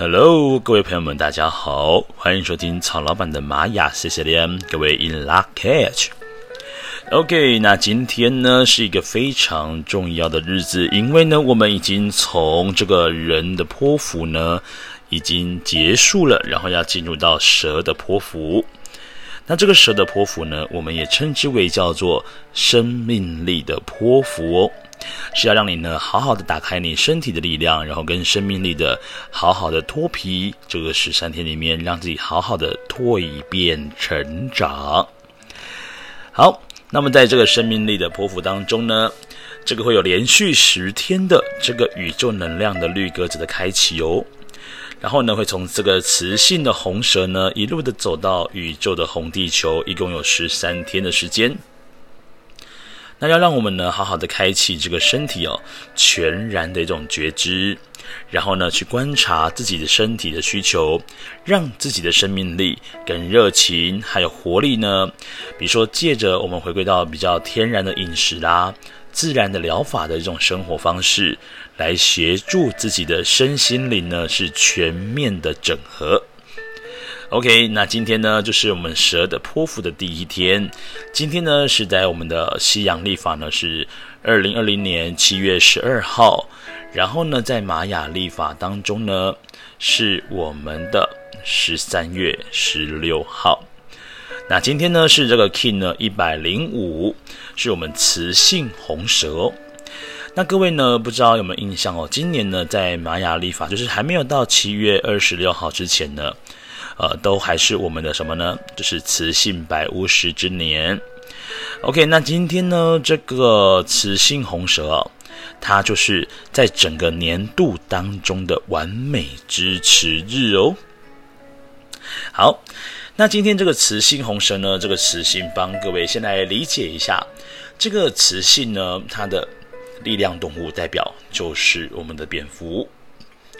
Hello，各位朋友们，大家好，欢迎收听曹老板的玛雅 C C M，各位 In luck catch。OK，那今天呢是一个非常重要的日子，因为呢我们已经从这个人的波符呢已经结束了，然后要进入到蛇的波符。那这个蛇的波符呢，我们也称之为叫做生命力的波符哦。是要让你呢好好的打开你身体的力量，然后跟生命力的好好的脱皮。这个十三天里面，让自己好好的蜕变成长。好，那么在这个生命力的波符当中呢，这个会有连续十天的这个宇宙能量的绿格子的开启哦。然后呢，会从这个磁性的红蛇呢，一路的走到宇宙的红地球，一共有十三天的时间。那要让我们呢，好好的开启这个身体哦，全然的一种觉知，然后呢，去观察自己的身体的需求，让自己的生命力跟热情还有活力呢，比如说借着我们回归到比较天然的饮食啦，自然的疗法的一种生活方式，来协助自己的身心灵呢，是全面的整合。OK，那今天呢，就是我们蛇的剖腹的第一天。今天呢，是在我们的西洋历法呢，是二零二零年七月十二号。然后呢，在玛雅历法当中呢，是我们的十三月十六号。那今天呢，是这个 King 呢一百零五，是我们雌性红蛇。那各位呢，不知道有没有印象哦？今年呢，在玛雅历法，就是还没有到七月二十六号之前呢。呃，都还是我们的什么呢？就是雌性白巫师之年。OK，那今天呢，这个雌性红蛇，它就是在整个年度当中的完美支持日哦。好，那今天这个雌性红蛇呢，这个雌性帮各位先来理解一下，这个雌性呢，它的力量动物代表就是我们的蝙蝠。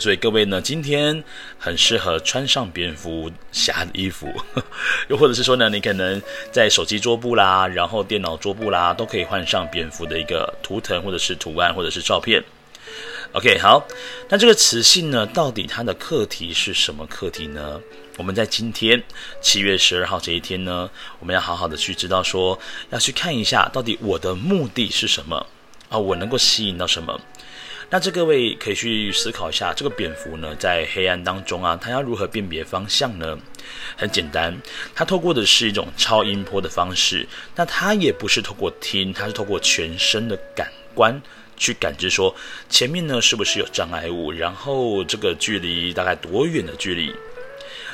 所以各位呢，今天很适合穿上蝙蝠侠的衣服，又或者是说呢，你可能在手机桌布啦，然后电脑桌布啦，都可以换上蝙蝠的一个图腾，或者是图案，或者是照片。OK，好，那这个磁性呢，到底它的课题是什么课题呢？我们在今天七月十二号这一天呢，我们要好好的去知道说，要去看一下到底我的目的是什么啊，我能够吸引到什么。那这各位可以去思考一下，这个蝙蝠呢，在黑暗当中啊，它要如何辨别方向呢？很简单，它透过的是一种超音波的方式。那它也不是透过听，它是透过全身的感官去感知，说前面呢是不是有障碍物，然后这个距离大概多远的距离。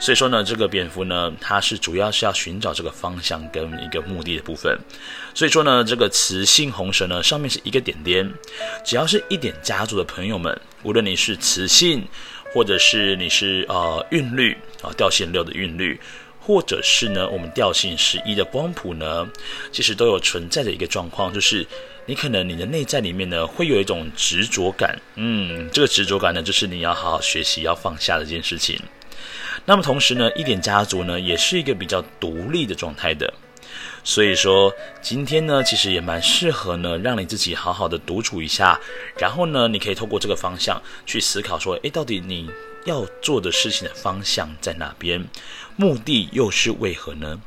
所以说呢，这个蝙蝠呢，它是主要是要寻找这个方向跟一个目的的部分。所以说呢，这个磁性红蛇呢，上面是一个点点，只要是一点家族的朋友们，无论你是磁性，或者是你是呃韵律啊调性六的韵律，或者是呢我们调性十一的光谱呢，其实都有存在的一个状况，就是你可能你的内在里面呢会有一种执着感，嗯，这个执着感呢，就是你要好好学习要放下的一件事情。那么同时呢，一点家族呢也是一个比较独立的状态的，所以说今天呢其实也蛮适合呢，让你自己好好的独处一下，然后呢你可以透过这个方向去思考说，诶，到底你要做的事情的方向在哪边，目的又是为何呢？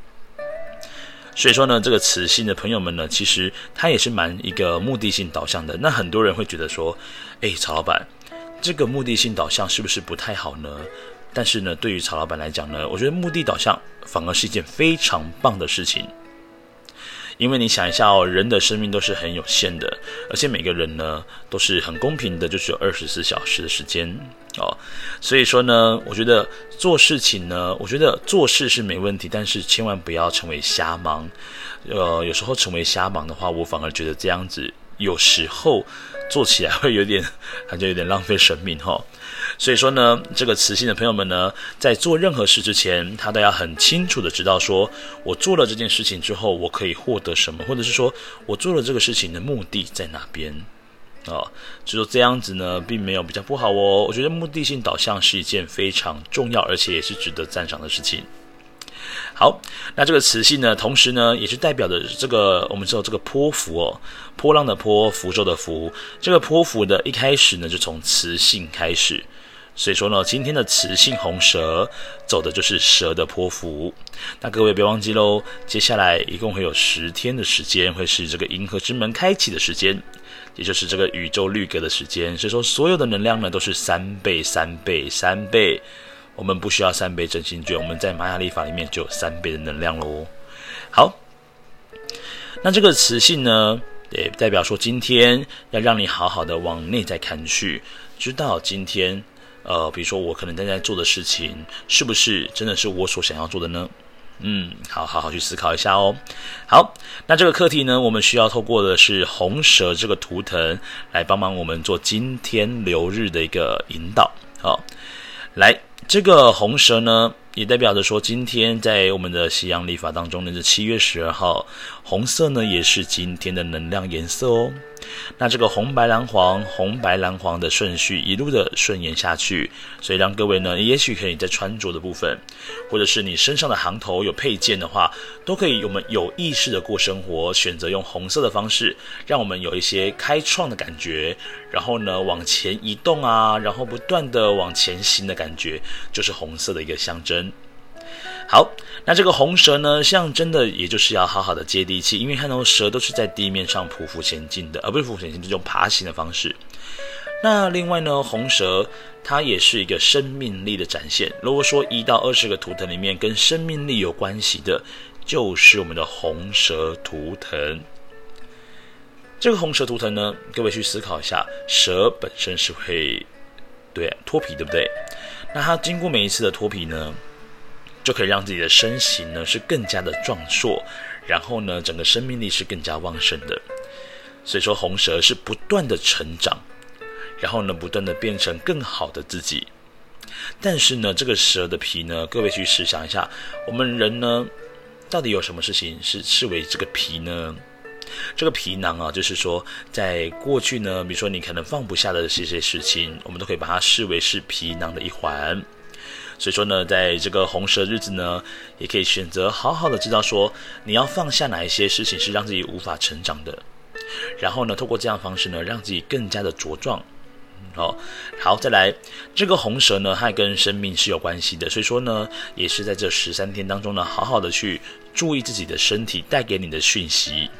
所以说呢，这个磁性的朋友们呢，其实他也是蛮一个目的性导向的。那很多人会觉得说，诶，曹老板，这个目的性导向是不是不太好呢？但是呢，对于曹老板来讲呢，我觉得目的导向反而是一件非常棒的事情。因为你想一下哦，人的生命都是很有限的，而且每个人呢都是很公平的，就只有二十四小时的时间哦。所以说呢，我觉得做事情呢，我觉得做事是没问题，但是千万不要成为瞎忙。呃，有时候成为瞎忙的话，我反而觉得这样子有时候做起来会有点，感觉有点浪费生命哈、哦。所以说呢，这个磁性的朋友们呢，在做任何事之前，他都要很清楚的知道说，我做了这件事情之后，我可以获得什么，或者是说我做了这个事情的目的在哪边啊？哦，就说这样子呢，并没有比较不好哦。我觉得目的性导向是一件非常重要，而且也是值得赞赏的事情。好，那这个磁性呢，同时呢，也是代表的这个我们知道这个波符哦，波浪的波，福州的福，这个波符的一开始呢，就从磁性开始。所以说呢，今天的磁性红蛇走的就是蛇的波符。那各位别忘记喽，接下来一共会有十天的时间，会是这个银河之门开启的时间，也就是这个宇宙绿格的时间。所以说，所有的能量呢都是三倍、三倍、三倍。我们不需要三倍真心卷，我们在玛雅历法里面就有三倍的能量喽。好，那这个磁性呢，也代表说今天要让你好好的往内在看去，知道今天，呃，比如说我可能正在做的事情，是不是真的是我所想要做的呢？嗯，好好好去思考一下哦。好，那这个课题呢，我们需要透过的是红蛇这个图腾来帮忙我们做今天流日的一个引导。好，来。这个红蛇呢，也代表着说，今天在我们的西洋历法当中呢，是七月十二号，红色呢也是今天的能量颜色哦。那这个红白蓝黄，红白蓝黄的顺序一路的顺延下去，所以让各位呢，也许可以在穿着的部分，或者是你身上的行头有配件的话，都可以我们有意识的过生活，选择用红色的方式，让我们有一些开创的感觉，然后呢往前移动啊，然后不断的往前行的感觉，就是红色的一个象征。好，那这个红蛇呢，象征的也就是要好好的接地气，因为看到蛇都是在地面上匍匐前进的，而不是匍匐前进这种爬行的方式。那另外呢，红蛇它也是一个生命力的展现。如果说一到二十个图腾里面跟生命力有关系的，就是我们的红蛇图腾。这个红蛇图腾呢，各位去思考一下，蛇本身是会对脱皮，对不对？那它经过每一次的脱皮呢，就可以让自己的身形呢是更加的壮硕，然后呢整个生命力是更加旺盛的。所以说红蛇是不断的成长，然后呢不断的变成更好的自己。但是呢这个蛇的皮呢，各位去试想一下，我们人呢到底有什么事情是视为这个皮呢？这个皮囊啊，就是说在过去呢，比如说你可能放不下的这些事情，我们都可以把它视为是皮囊的一环。所以说呢，在这个红蛇日子呢，也可以选择好好的知道说，你要放下哪一些事情是让自己无法成长的，然后呢，透过这样方式呢，让自己更加的茁壮。好，好，再来，这个红蛇呢，它跟生命是有关系的，所以说呢，也是在这十三天当中呢，好好的去注意自己的身体带给你的讯息。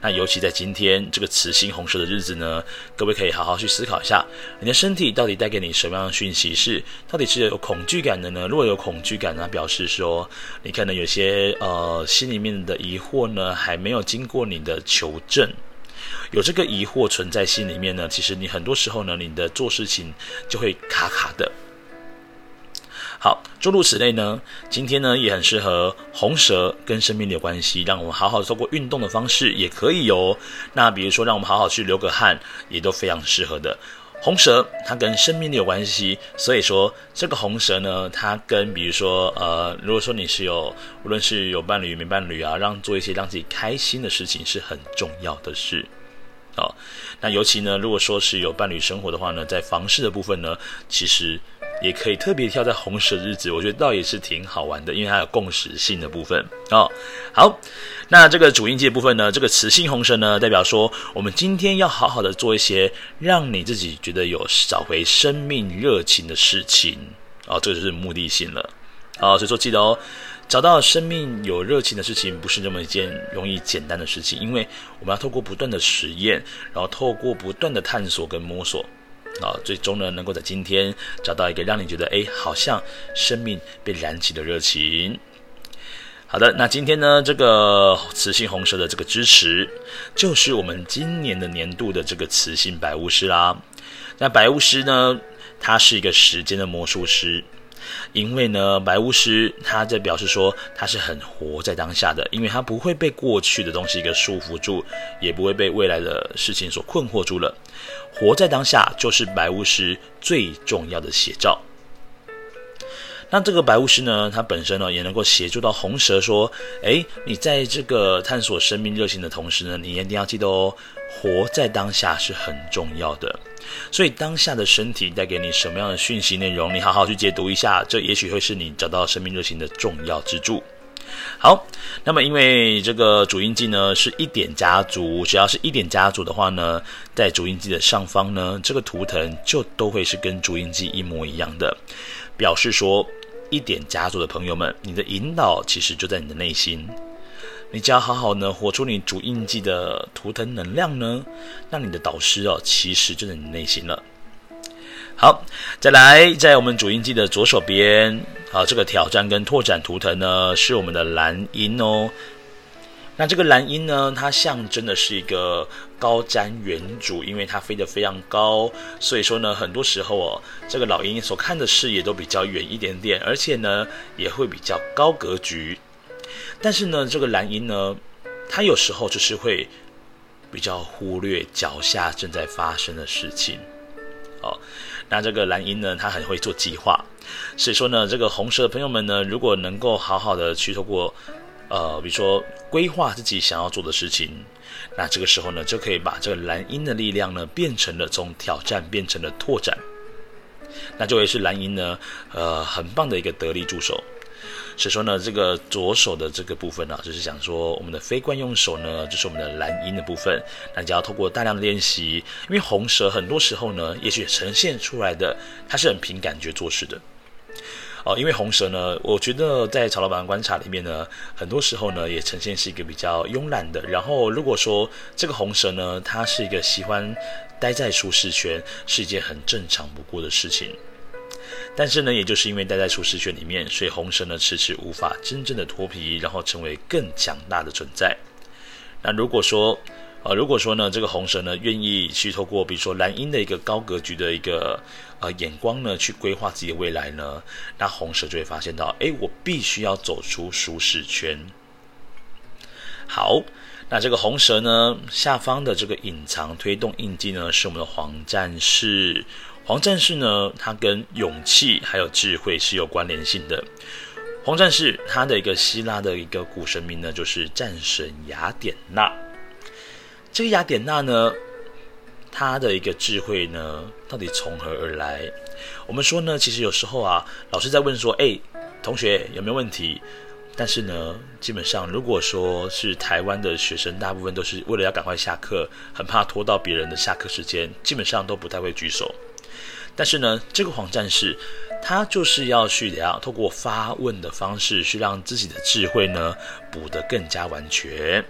那尤其在今天这个雌性红色的日子呢，各位可以好好去思考一下，你的身体到底带给你什么样的讯息？是到底是有恐惧感的呢？如果有恐惧感呢，表示说你可能有些呃心里面的疑惑呢，还没有经过你的求证，有这个疑惑存在心里面呢，其实你很多时候呢，你的做事情就会卡卡的。好，诸如此类呢，今天呢也很适合红蛇跟生命力有关系，让我们好好透过运动的方式也可以哦。那比如说，让我们好好去流个汗，也都非常适合的。红蛇它跟生命力有关系，所以说这个红蛇呢，它跟比如说呃，如果说你是有无论是有伴侣没伴侣啊，让做一些让自己开心的事情是很重要的事。好，那尤其呢，如果说是有伴侣生活的话呢，在房事的部分呢，其实。也可以特别挑在红蛇的日子，我觉得倒也是挺好玩的，因为它有共识性的部分哦。好，那这个主印记的部分呢，这个磁性红蛇呢，代表说我们今天要好好的做一些让你自己觉得有找回生命热情的事情哦，这个就是目的性了。好，所以说记得哦，找到生命有热情的事情不是这么一件容易简单的事情，因为我们要透过不断的实验，然后透过不断的探索跟摸索。啊，最终呢，能够在今天找到一个让你觉得，哎，好像生命被燃起的热情。好的，那今天呢，这个磁性红蛇的这个支持，就是我们今年的年度的这个磁性白巫师啦。那白巫师呢，他是一个时间的魔术师。因为呢，白巫师他在表示说，他是很活在当下的，因为他不会被过去的东西给束缚住，也不会被未来的事情所困惑住了。活在当下就是白巫师最重要的写照。那这个白巫师呢，他本身呢也能够协助到红蛇说，诶，你在这个探索生命热情的同时呢，你一定要记得哦，活在当下是很重要的。所以当下的身体带给你什么样的讯息内容，你好好去解读一下，这也许会是你找到生命热情的重要支柱。好，那么因为这个主印记呢是一点家族，只要是一点家族的话呢，在主印记的上方呢，这个图腾就都会是跟主印记一模一样的，表示说一点家族的朋友们，你的引导其实就在你的内心，你只要好好呢活出你主印记的图腾能量呢，那你的导师哦，其实就在你内心了。好，再来，在我们主印记的左手边，好，这个挑战跟拓展图腾呢，是我们的蓝鹰哦。那这个蓝鹰呢，它象征的是一个高瞻远瞩，因为它飞得非常高，所以说呢，很多时候哦，这个老鹰所看的视野都比较远一点点，而且呢，也会比较高格局。但是呢，这个蓝鹰呢，它有时候就是会比较忽略脚下正在发生的事情。哦。那这个蓝鹰呢，他很会做计划，所以说呢，这个红蛇的朋友们呢，如果能够好好的去透过，呃，比如说规划自己想要做的事情，那这个时候呢，就可以把这个蓝鹰的力量呢，变成了从挑战变成了拓展，那就会是蓝鹰呢，呃，很棒的一个得力助手。所以说呢，这个左手的这个部分呢、就是想说我们的非惯用手呢，就是我们的蓝音的部分。那你就要透过大量的练习，因为红蛇很多时候呢，也许呈现出来的它是很凭感觉做事的。哦，因为红蛇呢，我觉得在曹老板的观察里面呢，很多时候呢，也呈现是一个比较慵懒的。然后如果说这个红蛇呢，它是一个喜欢待在舒适圈，是一件很正常不过的事情。但是呢，也就是因为待在舒适圈里面，所以红蛇呢迟迟无法真正的脱皮，然后成为更强大的存在。那如果说，呃，如果说呢，这个红蛇呢愿意去透过比如说蓝鹰的一个高格局的一个呃眼光呢，去规划自己的未来呢，那红蛇就会发现到，诶，我必须要走出舒适圈。好，那这个红蛇呢下方的这个隐藏推动印记呢，是我们的黄战士。黄战士呢，他跟勇气还有智慧是有关联性的。黄战士他的一个希腊的一个古神名呢，就是战神雅典娜。这个雅典娜呢，他的一个智慧呢，到底从何而来？我们说呢，其实有时候啊，老师在问说，哎，同学有没有问题？但是呢，基本上如果说是台湾的学生，大部分都是为了要赶快下课，很怕拖到别人的下课时间，基本上都不太会举手。但是呢，这个黄战士，他就是要去怎样，透过发问的方式，去让自己的智慧呢补得更加完全。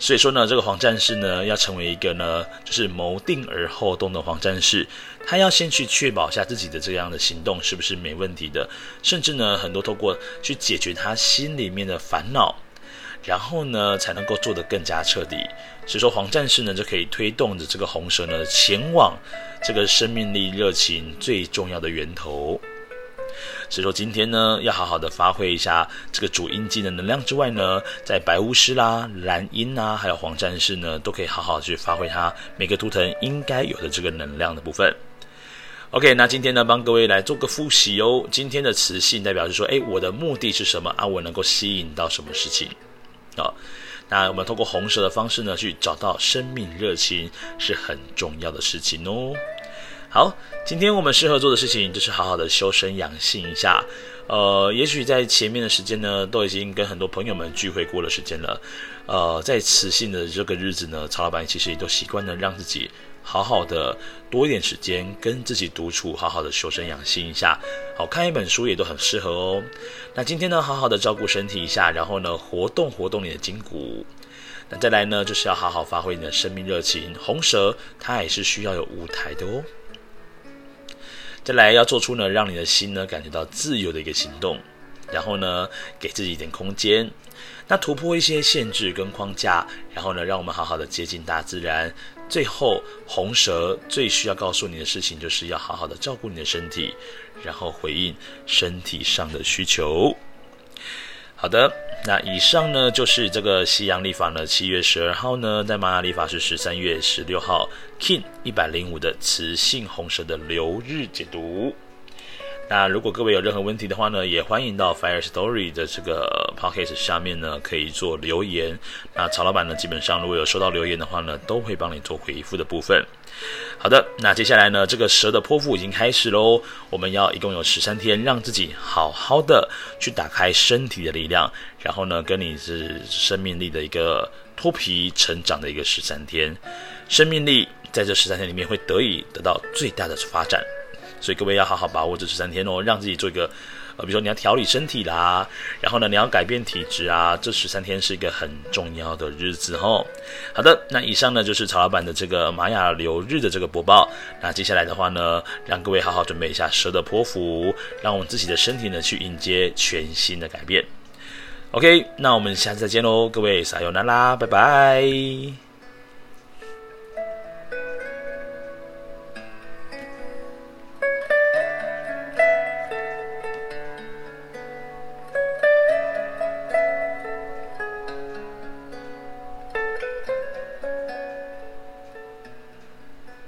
所以说呢，这个黄战士呢，要成为一个呢，就是谋定而后动的黄战士，他要先去确保一下自己的这样的行动是不是没问题的，甚至呢，很多透过去解决他心里面的烦恼。然后呢，才能够做得更加彻底。所以说，黄战士呢就可以推动着这个红蛇呢前往这个生命力热情最重要的源头。所以说，今天呢要好好的发挥一下这个主印记的能量之外呢，在白巫师啦、蓝鹰啊，还有黄战士呢，都可以好好去发挥它每个图腾应该有的这个能量的部分。OK，那今天呢帮各位来做个复习哦。今天的词性代表是说，哎，我的目的是什么啊？我能够吸引到什么事情？好，那我们通过红蛇的方式呢，去找到生命热情是很重要的事情哦。好，今天我们适合做的事情就是好好的修身养性一下。呃，也许在前面的时间呢，都已经跟很多朋友们聚会过了时间了。呃，在磁性的这个日子呢，曹老板其实也都习惯了让自己。好好的多一点时间跟自己独处，好好的修身养性一下，好看一本书也都很适合哦。那今天呢，好好的照顾身体一下，然后呢，活动活动你的筋骨。那再来呢，就是要好好发挥你的生命热情。红蛇它也是需要有舞台的哦。再来要做出呢，让你的心呢感觉到自由的一个行动，然后呢，给自己一点空间。那突破一些限制跟框架，然后呢，让我们好好的接近大自然。最后，红蛇最需要告诉你的事情，就是要好好的照顾你的身体，然后回应身体上的需求。好的，那以上呢就是这个西洋历法呢，七月十二号呢，在玛雅历法是十三月十六号，King 一百零五的磁性红蛇的流日解读。那如果各位有任何问题的话呢，也欢迎到 Fire Story 的这个 Podcast 下面呢，可以做留言。那曹老板呢，基本上如果有收到留言的话呢，都会帮你做回复的部分。好的，那接下来呢，这个蛇的波符已经开始喽。我们要一共有十三天，让自己好好的去打开身体的力量，然后呢，跟你是生命力的一个脱皮成长的一个十三天，生命力在这十三天里面会得以得到最大的发展。所以各位要好好把握这十三天哦，让自己做一个，呃，比如说你要调理身体啦，然后呢，你要改变体质啊，这十三天是一个很重要的日子哦。好的，那以上呢就是曹老板的这个玛雅流日的这个播报。那接下来的话呢，让各位好好准备一下蛇的波符，让我们自己的身体呢去迎接全新的改变。OK，那我们下次再见喽，各位撒由那拉，拜拜。